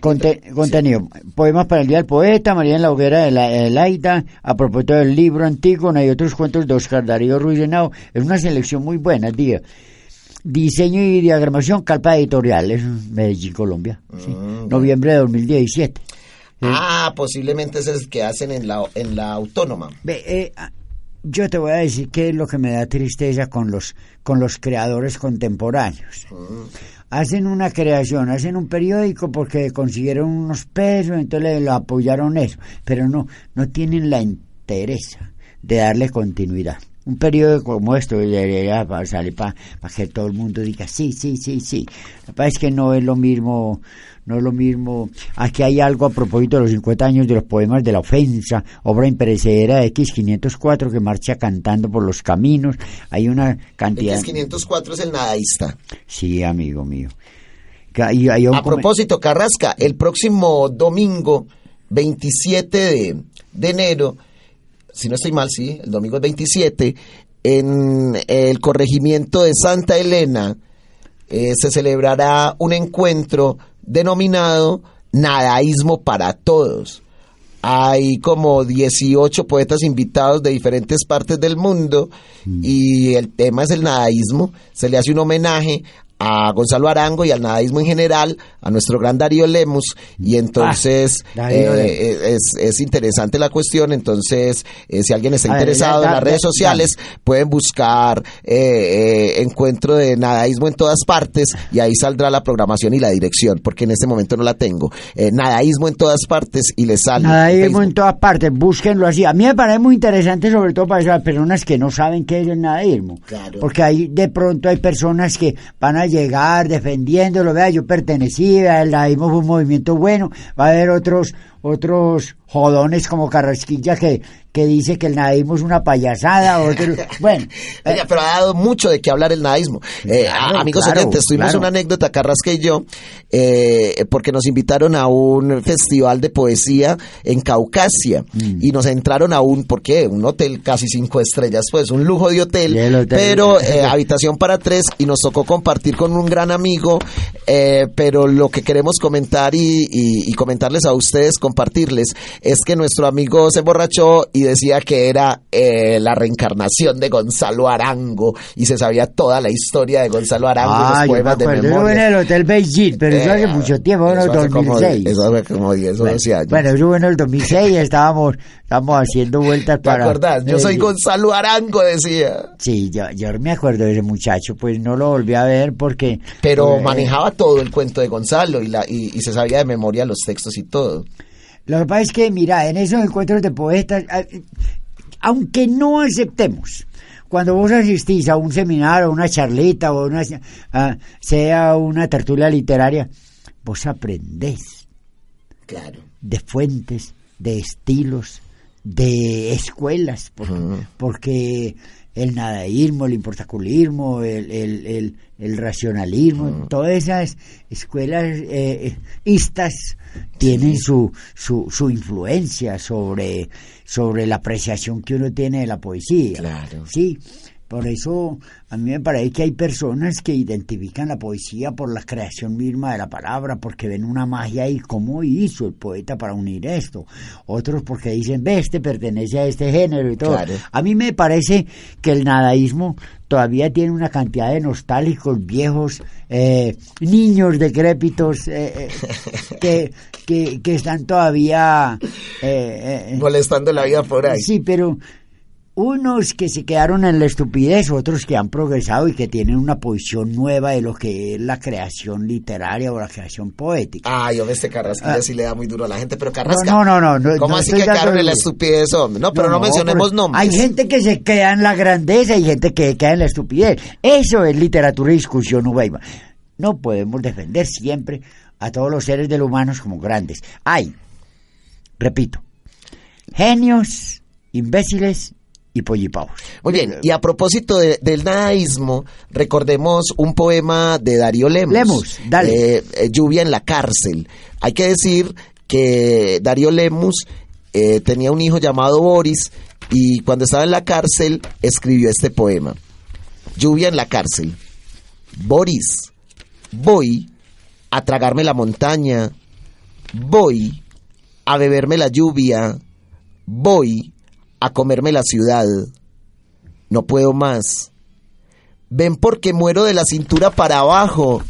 contenido. Poemas para el Día del Poeta, María en la Hoguera de la Laida, a propósito del libro antiguo, hay otros cuentos de Oscar Darío Ruiz Nao. Es una selección muy buena, día. Diseño y diagramación, Calpa Editorial, es Medellín, Colombia. Mm, Noviembre de 2017. Ah, posiblemente es el que hacen en la, en la autónoma. Eh, yo te voy a decir qué es lo que me da tristeza con los, con los creadores contemporáneos. Hacen una creación, hacen un periódico porque consiguieron unos pesos, entonces lo apoyaron eso, pero no, no tienen la interés de darle continuidad. Un periódico como esto debería salir para que todo el mundo diga sí, sí, sí, sí. Que pasa es que no es lo mismo, no es lo mismo. Aquí hay algo a propósito de los 50 años de los poemas de la ofensa, obra imperecedera de X504 que marcha cantando por los caminos. Hay una cantidad. X504 es el nadaísta. Sí, amigo mío. Ca- y hay un A propósito, Carrasca, el próximo domingo 27 de, de enero, si no estoy mal, sí, el domingo es 27, en el corregimiento de Santa Elena eh, se celebrará un encuentro denominado Nadaísmo para Todos. Hay como 18 poetas invitados de diferentes partes del mundo y el tema es el nadaísmo. Se le hace un homenaje a Gonzalo Arango y al nadaísmo en general, a nuestro gran Darío Lemus, y entonces Ah, Darío eh, es, es interesante la cuestión, entonces eh, si alguien está ver, interesado en las redes sociales, pueden buscar eh, eh, encuentro de nadaísmo en todas partes y ahí saldrá la programación y la dirección, porque en este momento no la tengo. Eh, nadaísmo en todas partes y les sale. Nada, en todas partes, búsquenlo así. A mí me parece muy interesante, sobre todo para esas personas que no saben qué es el nadaísmo. Claro. Porque ahí de pronto hay personas que van a llegar defendiéndolo. Vea, yo pertenecía, el fue un movimiento bueno. Va a haber otros otros jodones como Carrasquilla que, que dice que el nadaísmo es una payasada. Bueno, eh, Oiga, pero ha dado mucho de qué hablar el nadaísmo. Eh, Claro, amigos claro, oyentes, tuvimos claro. una anécdota, Carrasca y yo, eh, porque nos invitaron a un festival de poesía en Caucasia Mm. y nos entraron a un, ¿por qué? Un hotel casi cinco estrellas, pues un lujo de hotel, pero eh, habitación para tres y nos tocó compartir con un gran amigo, pero lo que queremos comentar y, y- y comentarles a ustedes, compartirles, es que nuestro amigo se emborrachó y decía que era eh, la reencarnación de Gonzalo Arango y se sabía toda la historia de Gonzalo Arango y ah, los yo me poemas de acuerdo. Yo memoria. en el Hotel Beijing, pero eso hace Eh, mucho tiempo, eso ¿no? hace como- 2006. Eso hace como 10 o 12 años. Bueno, eso fue en el 2006, estábamos, estábamos haciendo vueltas ¿Te para... acordás? Yo soy Gonzalo Arango, decía. Sí, yo, yo me acuerdo de ese muchacho, pues no lo volví a ver porque... Pero eh, manejaba todo el cuento de Gonzalo y, la, y, y se sabía de memoria los textos y todo. Lo que pasa es que, mira, en esos encuentros de poetas, a- aunque no aceptemos, cuando vos asistís a un seminario, una charlita, o una, a- sea una tertulia literaria, vos aprendés Claro. de fuentes, de estilos, de escuelas, por- porque el nadaísmo, el importaculismo, el, el, el, el racionalismo, todas esas escuelas eh, istas tienen su, su, su influencia sobre, sobre la apreciación que uno tiene de la poesía. Claro. Sí, por eso a mí me parece que hay personas que identifican la poesía por la creación misma de la palabra, porque ven una magia y cómo hizo el poeta para unir esto. Otros porque dicen, ve, este pertenece a este género y todo. Claro. A mí me parece que el nadaísmo todavía tiene una cantidad de nostálgicos viejos, eh, niños decrépitos, eh, eh, que, que, que están todavía... eh, Molestando la vida por ahí. Sí, pero unos que se quedaron en la estupidez, otros que han progresado y que tienen una posición nueva de lo que es la creación literaria o la creación poética. Ay, hombre, este Carrasquilla Ah. sí le da muy duro a la gente, pero Carrasca. No, no, no, no, ¿Cómo no así que quedaron en la estupidez, hombre? No, pero no, mencionemos nombres. Hay gente que se queda en la grandeza y gente que queda en la estupidez. Eso es literatura y discusión Ubeiba. No podemos defender siempre a todos los seres del humanos como grandes. Hay, repito, genios, imbéciles y pollipavos. Muy bien, y a propósito de- del nadaísmo, recordemos un poema de Darío Lemos. Lemus, dale. Eh, eh, Lluvia en la cárcel. Hay que decir que Darío Lemus eh, tenía un hijo llamado Boris y cuando estaba en la cárcel escribió este poema. Lluvia en la cárcel. Boris, voy a tragarme la montaña, voy a beberme la lluvia, voy a comerme la ciudad. No puedo más. Ven porque muero de la cintura para abajo.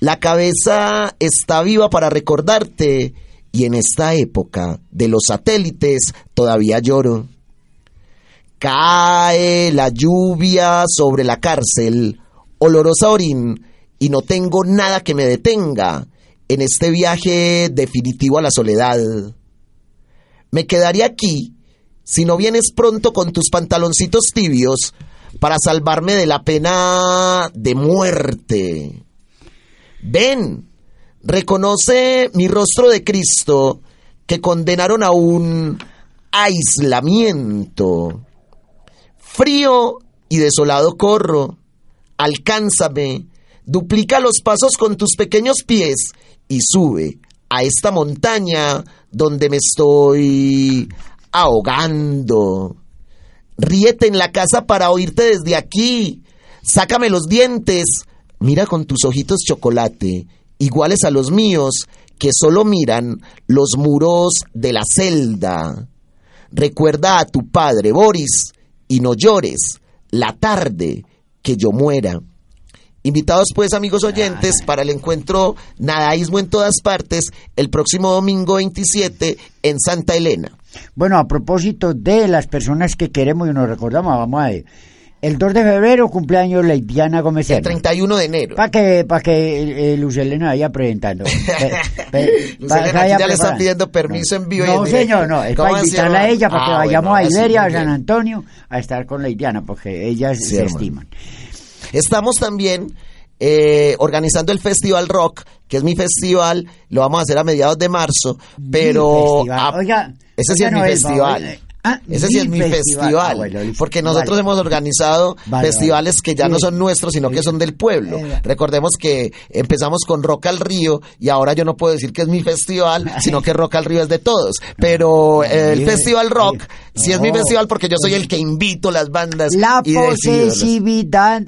La cabeza está viva para recordarte y en esta época de los satélites todavía lloro. Cae la lluvia sobre la cárcel, olorosa orín, y no tengo nada que me detenga en este viaje definitivo a la soledad. Me quedaré aquí si no vienes pronto con tus pantaloncitos tibios para salvarme de la pena de muerte. Ven, reconoce mi rostro de Cristo que condenaron a un aislamiento. Frío y desolado corro, alcánzame, duplica los pasos con tus pequeños pies y sube a esta montaña donde me estoy ahogando. Ríete en la casa para oírte desde aquí. Sácame los dientes. Mira con tus ojitos chocolate, iguales a los míos, que solo miran los muros de la celda. Recuerda a tu padre, Boris, y no llores la tarde que yo muera. Invitados pues amigos oyentes para el encuentro Nadaísmo en todas partes el próximo domingo 27 en Santa Elena. Bueno, a propósito de las personas que queremos y nos recordamos, vamos a ver. El 2 de febrero cumpleaños Leidiana Gómez El 31 de enero. Para que, para que el, Lucelena vaya presentando. Lucelena, ya le están pidiendo permiso en vivo. No, y señor, no, es para invitarla a ella, para que Ah, vayamos bueno, a Iberia, a San. Antonio, a estar con Leidiana, porque ellas Sí, se hermano. estiman. Estamos también eh, organizando el Festival Rock, que es mi festival, lo vamos a hacer a mediados de marzo, pero... a- Oiga, ese sí es mi festival. Ah, Ese sí es mi festival, Ah, bueno, listo. porque nosotros Vale. hemos organizado Vale, festivales vale. que ya no son nuestros, sino que son del pueblo. Eh, Recordemos que empezamos con Rock al Río y ahora yo no puedo decir que es mi festival, sino que Rock al Río es de todos. Pero eh, el Festival Rock sí es mi no. festival porque yo soy el que invito las bandas La y posesividad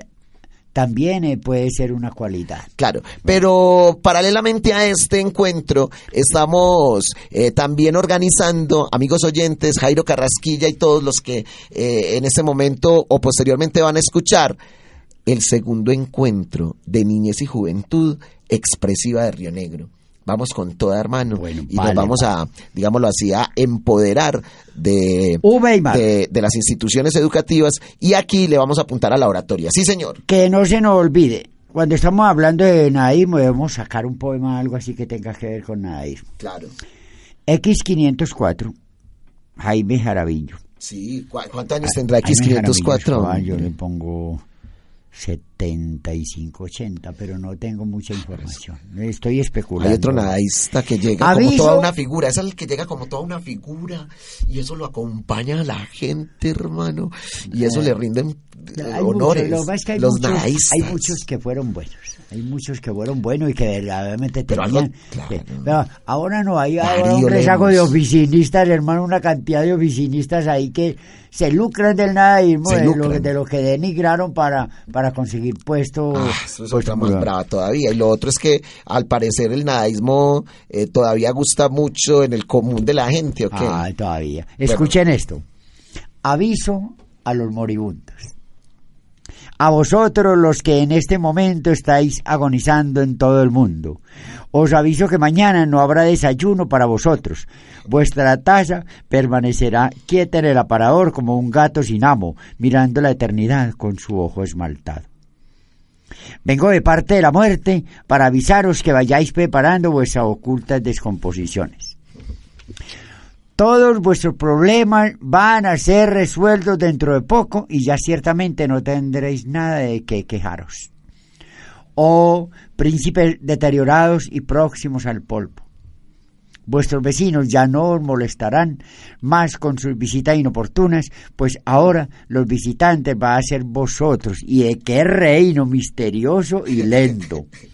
también eh, puede ser una cualidad. Claro, pero paralelamente a este encuentro estamos eh, también organizando, amigos oyentes, Jairo Carrasquilla y todos los que eh, en este momento o posteriormente van a escuchar, el segundo encuentro de niñez y juventud expresiva de Río Negro. Vamos con toda hermano Bueno, y vale, nos vamos a, digámoslo así, a empoderar de, de, de las instituciones educativas y aquí le vamos a apuntar a la oratoria. Sí, señor. Que no se nos olvide, cuando estamos hablando de nadaísmo debemos sacar un poema algo así que tenga que ver con nadaísmo. Claro. X504, Jaime Jarabillo. Sí, ¿cu- ¿cuántos años tendrá Jaime Jaramillo, X504? ah, Yo le pongo 75, 80, pero no tengo mucha información. Estoy especulando. Hay otro nadaísta que llega como toda una figura, es el que llega como toda una figura y eso lo acompaña a la gente, hermano, y eso le rinden Hay honores. muchos, lo que pasa es que hay los muchos, hay muchos que fueron buenos. Hay muchos que fueron buenos y que verdaderamente tenían. algo- claro. que- pero ahora no, hay ahora un rezago de oficinistas, hermano, una cantidad de oficinistas ahí que se lucran del nadaísmo, Se de lo, de lo que denigraron para, para conseguir puestos. Ah, eso es otra más brava todavía. Y lo otro es que al parecer el nadaísmo eh, todavía gusta mucho en el común de la gente, todavía. Escuchen esto. Aviso a los moribundos. A vosotros los que en este momento estáis agonizando en todo el mundo. Os aviso que mañana no habrá desayuno para vosotros. Vuestra taza permanecerá quieta en el aparador como un gato sin amo, mirando la eternidad con su ojo esmaltado. Vengo de parte de la muerte para avisaros que vayáis preparando vuestras ocultas descomposiciones. Todos vuestros problemas van a ser resueltos dentro de poco y ya ciertamente no tendréis nada de qué quejaros. Oh, príncipes deteriorados y próximos al polvo. Vuestros vecinos ya no os molestarán más con sus visitas inoportunas, pues ahora los visitantes van a ser vosotros y de qué reino misterioso y lento.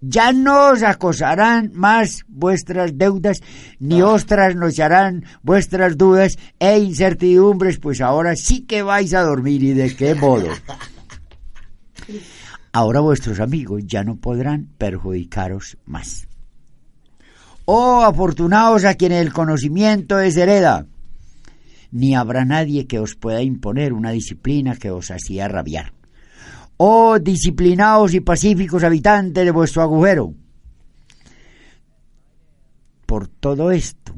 Ya no os acosarán más vuestras deudas, ni os trasnocharán vuestras dudas e incertidumbres, pues ahora sí que vais a dormir y de qué modo. Ahora vuestros amigos ya no podrán perjudicaros más. Oh, afortunados a quienes el conocimiento es hereda. Ni habrá nadie que os pueda imponer una disciplina que os hacía rabiar. Oh, disciplinados y pacíficos habitantes de vuestro agujero. Por todo esto,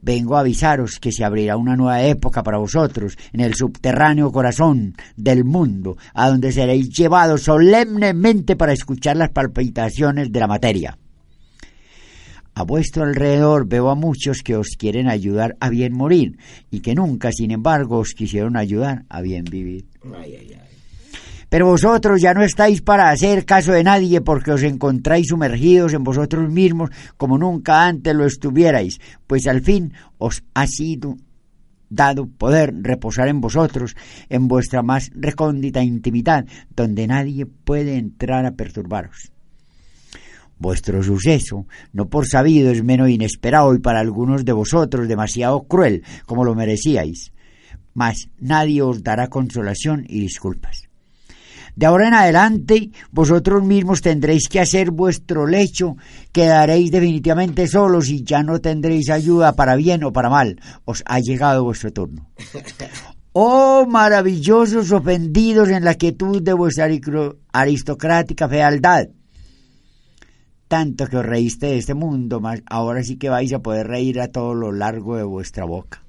vengo a avisaros que se abrirá una nueva época para vosotros en el subterráneo corazón del mundo, a donde seréis llevados solemnemente para escuchar las palpitaciones de la materia. A vuestro alrededor veo a muchos que os quieren ayudar a bien morir y que nunca, sin embargo, os quisieron ayudar a bien vivir. Pero vosotros ya no estáis para hacer caso de nadie porque os encontráis sumergidos en vosotros mismos como nunca antes lo estuvierais, pues al fin os ha sido dado poder reposar en vosotros, en vuestra más recóndita intimidad, donde nadie puede entrar a perturbaros. Vuestro suceso, no por sabido, es menos inesperado y para algunos de vosotros demasiado cruel, como lo merecíais, mas nadie os dará consolación y disculpas. De ahora en adelante, vosotros mismos tendréis que hacer vuestro lecho, quedaréis definitivamente solos y ya no tendréis ayuda para bien o para mal. Os ha llegado vuestro turno. Oh maravillosos ofendidos en la quietud de vuestra aristocrática fealdad. Tanto que os reíste de este mundo, mas ahora sí que vais a poder reír a todo lo largo de vuestra boca.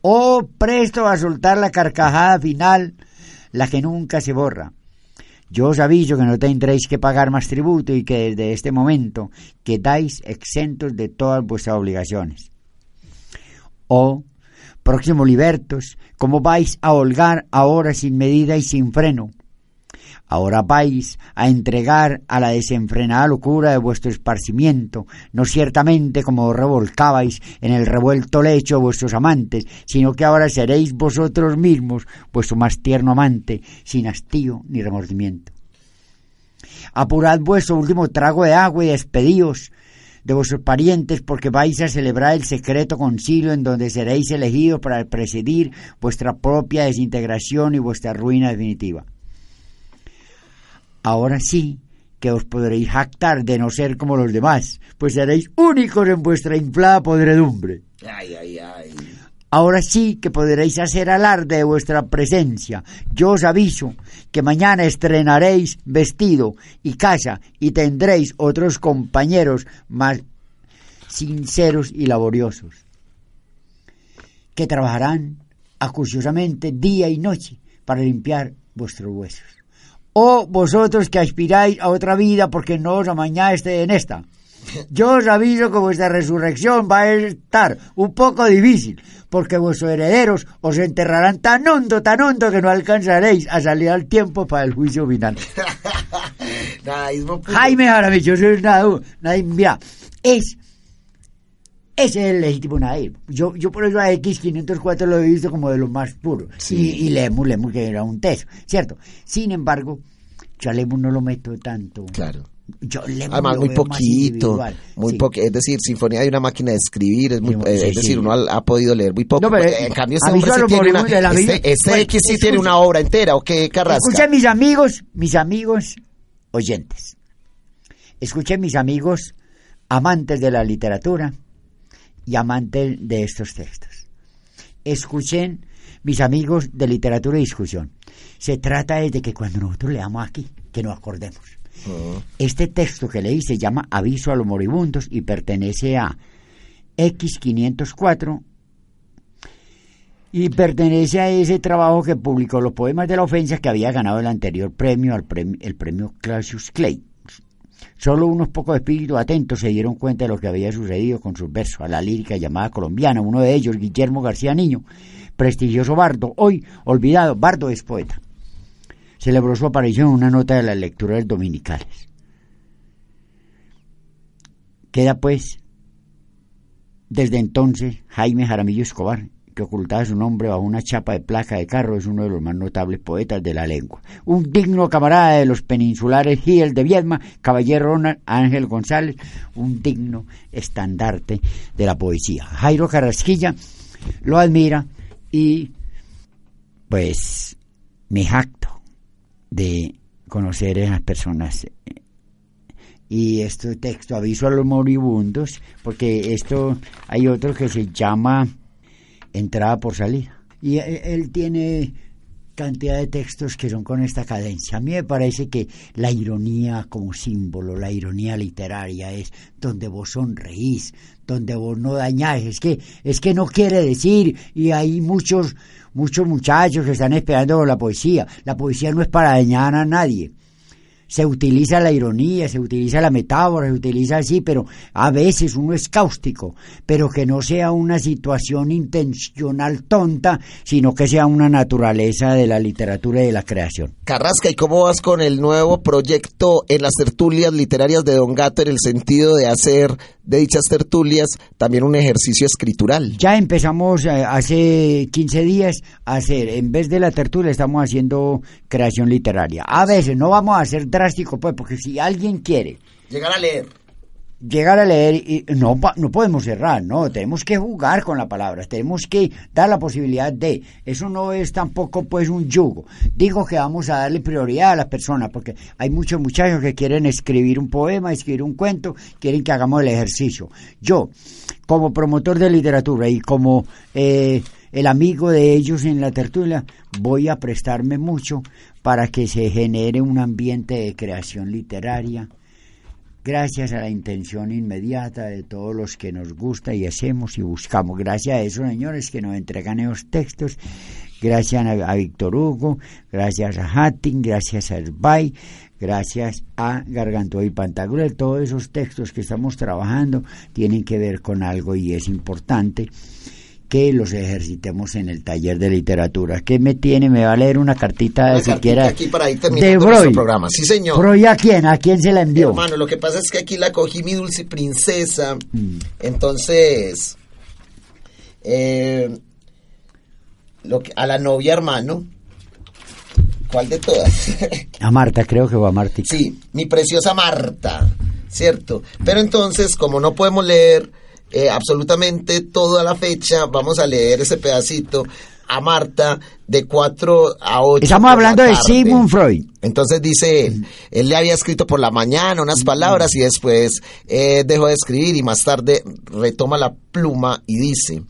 Oh presto a soltar la carcajada final la que nunca se borra. Yo os aviso que no tendréis que pagar más tributo y que desde este momento quedáis exentos de todas vuestras obligaciones. Oh, próximo libertos, ¿cómo vais a holgar ahora sin medida y sin freno? Ahora vais a entregar a la desenfrenada locura de vuestro esparcimiento, no ciertamente como revolcabais en el revuelto lecho de vuestros amantes, sino que ahora seréis vosotros mismos vuestro más tierno amante, sin hastío ni remordimiento. Apurad vuestro último trago de agua y despedíos de vuestros parientes porque vais a celebrar el secreto concilio en donde seréis elegidos para presidir vuestra propia desintegración y vuestra ruina definitiva ahora sí que os podréis jactar de no ser como los demás, pues seréis únicos en vuestra inflada podredumbre. Ay, ay, ay. Ahora sí que podréis hacer alarde de vuestra presencia. Yo os aviso que mañana estrenaréis vestido y casa y tendréis otros compañeros más sinceros y laboriosos, que trabajarán acuciosamente día y noche para limpiar vuestros huesos o vosotros que aspiráis a otra vida porque no os amañaste en esta. Yo os aviso que vuestra resurrección va a estar un poco difícil, porque vuestros herederos os enterrarán tan hondo, tan hondo que no alcanzaréis a salir al tiempo para el juicio final. Jaime Jaramillo, nada, mira, es, ese es el legítimo Nair. Yo, yo por eso a X504 lo he visto como de lo más puro. Y, y leemos, leemos que era un teso, ¿cierto? Sin embargo, yo a Lemus no lo meto tanto. Claro. Yo Además, muy poquito, muy es decir, Sinfonía de una máquina de escribir, es, muy, eh, es decir, uno ha, podido leer muy poco. en cambio, este hombre sí tiene una, este, este X sí tiene una obra entera, ¿o qué, Carrasca? Escuchen mis amigos, mis amigos oyentes, escuchen mis amigos amantes de la literatura y amantes de estos textos. Escuchen mis amigos de literatura y discusión. Se trata de que cuando nosotros leamos aquí, que nos acordemos. Ah. Este texto que leí se llama Aviso a los moribundos y pertenece a X504 y pertenece a ese trabajo que publicó los poemas de la ofensa que había ganado el anterior premio, al premio el premio Clausius Clay. Solo unos pocos espíritus atentos se dieron cuenta de lo que había sucedido con sus versos a la lírica llamada colombiana. Uno de ellos, Guillermo García Niño, prestigioso bardo, hoy olvidado, bardo es poeta celebró su aparición en una nota de las lecturas dominicales. Queda pues desde entonces Jaime Jaramillo Escobar, que ocultaba su nombre bajo una chapa de placa de carro, es uno de los más notables poetas de la lengua. Un digno camarada de los peninsulares Gil de Viedma, caballero Ángel González, un digno estandarte de la poesía. Jairo Carrasquilla lo admira y pues me jacto de conocer a esas personas. Y este texto, aviso a los moribundos, porque esto hay otro que se llama entrada por salida. Y él tiene cantidad de textos que son con esta cadencia. A mí me parece que la ironía como símbolo, la ironía literaria es donde vos sonreís, donde vos no dañáis. Es que, es que no quiere decir, y hay muchos, muchos muchachos que están esperando la poesía. La poesía no es para dañar a nadie se utiliza la ironía, se utiliza la metáfora, se utiliza así, pero a veces uno es cáustico, pero que no sea una situación intencional tonta, sino que sea una naturaleza de la literatura y de la creación. Carrasca, ¿y cómo vas con el nuevo proyecto en las tertulias literarias de Don Gato en el sentido de hacer de dichas tertulias también un ejercicio escritural? Ya empezamos eh, hace 15 días a hacer, en vez de la tertulia, estamos haciendo creación literaria. A veces no vamos a hacer drástico, pues, porque si alguien quiere llegar a leer llegar a leer y no no podemos cerrar, no, tenemos que jugar con la palabra, tenemos que dar la posibilidad de, eso no es tampoco pues un yugo. Digo que vamos a darle prioridad a las personas porque hay muchos muchachos que quieren escribir un poema, escribir un cuento, quieren que hagamos el ejercicio. Yo, como promotor de literatura y como eh, el amigo de ellos en la tertulia, voy a prestarme mucho para que se genere un ambiente de creación literaria gracias a la intención inmediata de todos los que nos gusta y hacemos y buscamos. Gracias a esos señores que nos entregan esos textos, gracias a, Víctor Hugo, gracias a Hatting, gracias a Herbay, gracias a Gargantúa y Pantagruel. Todos esos textos que estamos trabajando tienen que ver con algo y es importante que los ejercitemos en el taller de literatura. ¿Qué me tiene? ¿Me va a leer una cartita de siquiera aquí para ir de Broy. programa. Sí, señor. ¿Broy a quién? ¿A quién se la envió? Hermano, lo que pasa es que aquí la cogí mi dulce princesa. Mm. Entonces, eh, lo que, a la novia, hermano. ¿Cuál de todas? a Marta, creo que va a Marta. Sí, mi preciosa Marta, ¿cierto? Pero entonces, como no podemos leer eh, absolutamente toda la fecha. Vamos a leer ese pedacito a Marta de 4 a 8. Estamos hablando de Sigmund Freud. Entonces dice él, él le había escrito por la mañana unas palabras y después eh, dejó de escribir y más tarde retoma la pluma y dice,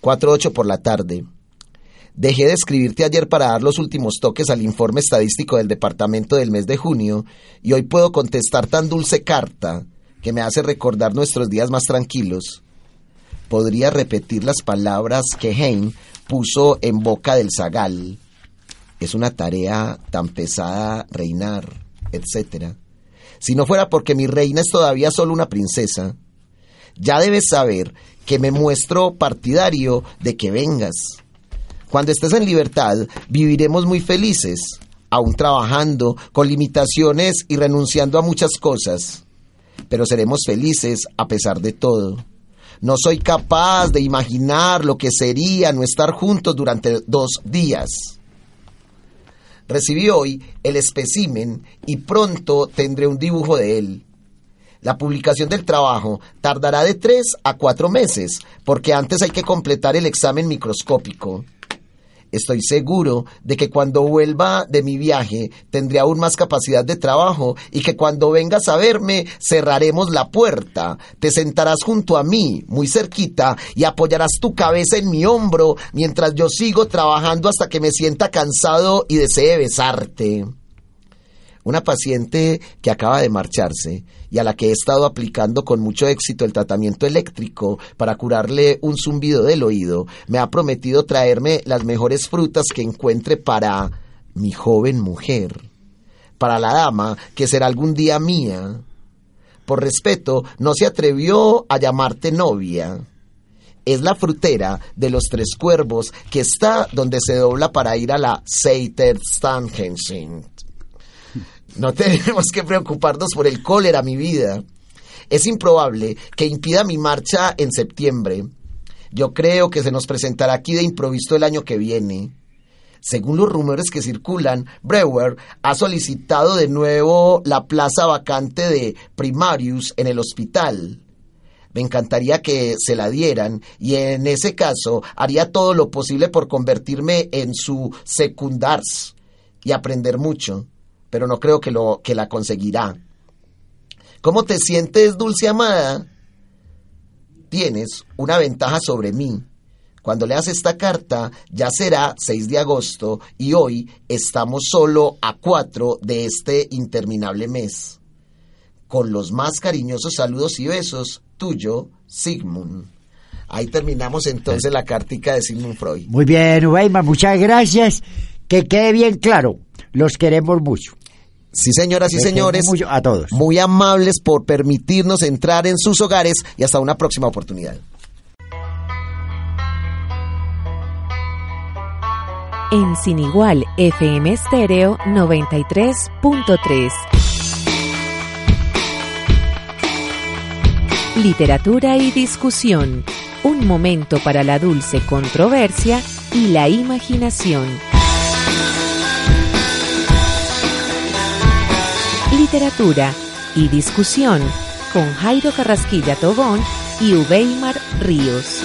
4 8 por la tarde. Dejé de escribirte ayer para dar los últimos toques al informe estadístico del departamento del mes de junio y hoy puedo contestar tan dulce carta que me hace recordar nuestros días más tranquilos, podría repetir las palabras que Hein puso en boca del zagal. Es una tarea tan pesada reinar, etc. Si no fuera porque mi reina es todavía solo una princesa, ya debes saber que me muestro partidario de que vengas. Cuando estés en libertad, viviremos muy felices, aún trabajando, con limitaciones y renunciando a muchas cosas pero seremos felices a pesar de todo. No soy capaz de imaginar lo que sería no estar juntos durante dos días. Recibí hoy el espécimen y pronto tendré un dibujo de él. La publicación del trabajo tardará de tres a cuatro meses, porque antes hay que completar el examen microscópico. Estoy seguro de que cuando vuelva de mi viaje tendré aún más capacidad de trabajo y que cuando vengas a verme cerraremos la puerta, te sentarás junto a mí, muy cerquita, y apoyarás tu cabeza en mi hombro mientras yo sigo trabajando hasta que me sienta cansado y desee besarte. Una paciente que acaba de marcharse y a la que he estado aplicando con mucho éxito el tratamiento eléctrico para curarle un zumbido del oído, me ha prometido traerme las mejores frutas que encuentre para mi joven mujer, para la dama que será algún día mía. Por respeto, no se atrevió a llamarte novia. Es la frutera de los tres cuervos que está donde se dobla para ir a la Seiter no tenemos que preocuparnos por el cólera, mi vida. Es improbable que impida mi marcha en septiembre. Yo creo que se nos presentará aquí de improviso el año que viene. Según los rumores que circulan, Brewer ha solicitado de nuevo la plaza vacante de primarius en el hospital. Me encantaría que se la dieran y en ese caso haría todo lo posible por convertirme en su secundars y aprender mucho pero no creo que, lo, que la conseguirá. ¿Cómo te sientes, dulce amada? Tienes una ventaja sobre mí. Cuando leas esta carta, ya será 6 de agosto y hoy estamos solo a 4 de este interminable mes. Con los más cariñosos saludos y besos, tuyo, Sigmund. Ahí terminamos entonces la cartica de Sigmund Freud. Muy bien, Weimar, muchas gracias. Que quede bien claro, los queremos mucho. Sí, señoras y Les señores, mucho a todos. muy amables por permitirnos entrar en sus hogares y hasta una próxima oportunidad. En Sin Igual FM Estéreo 93.3. Literatura y discusión. Un momento para la dulce controversia y la imaginación. Literatura y discusión con Jairo Carrasquilla Tobón y Ubeimar Ríos.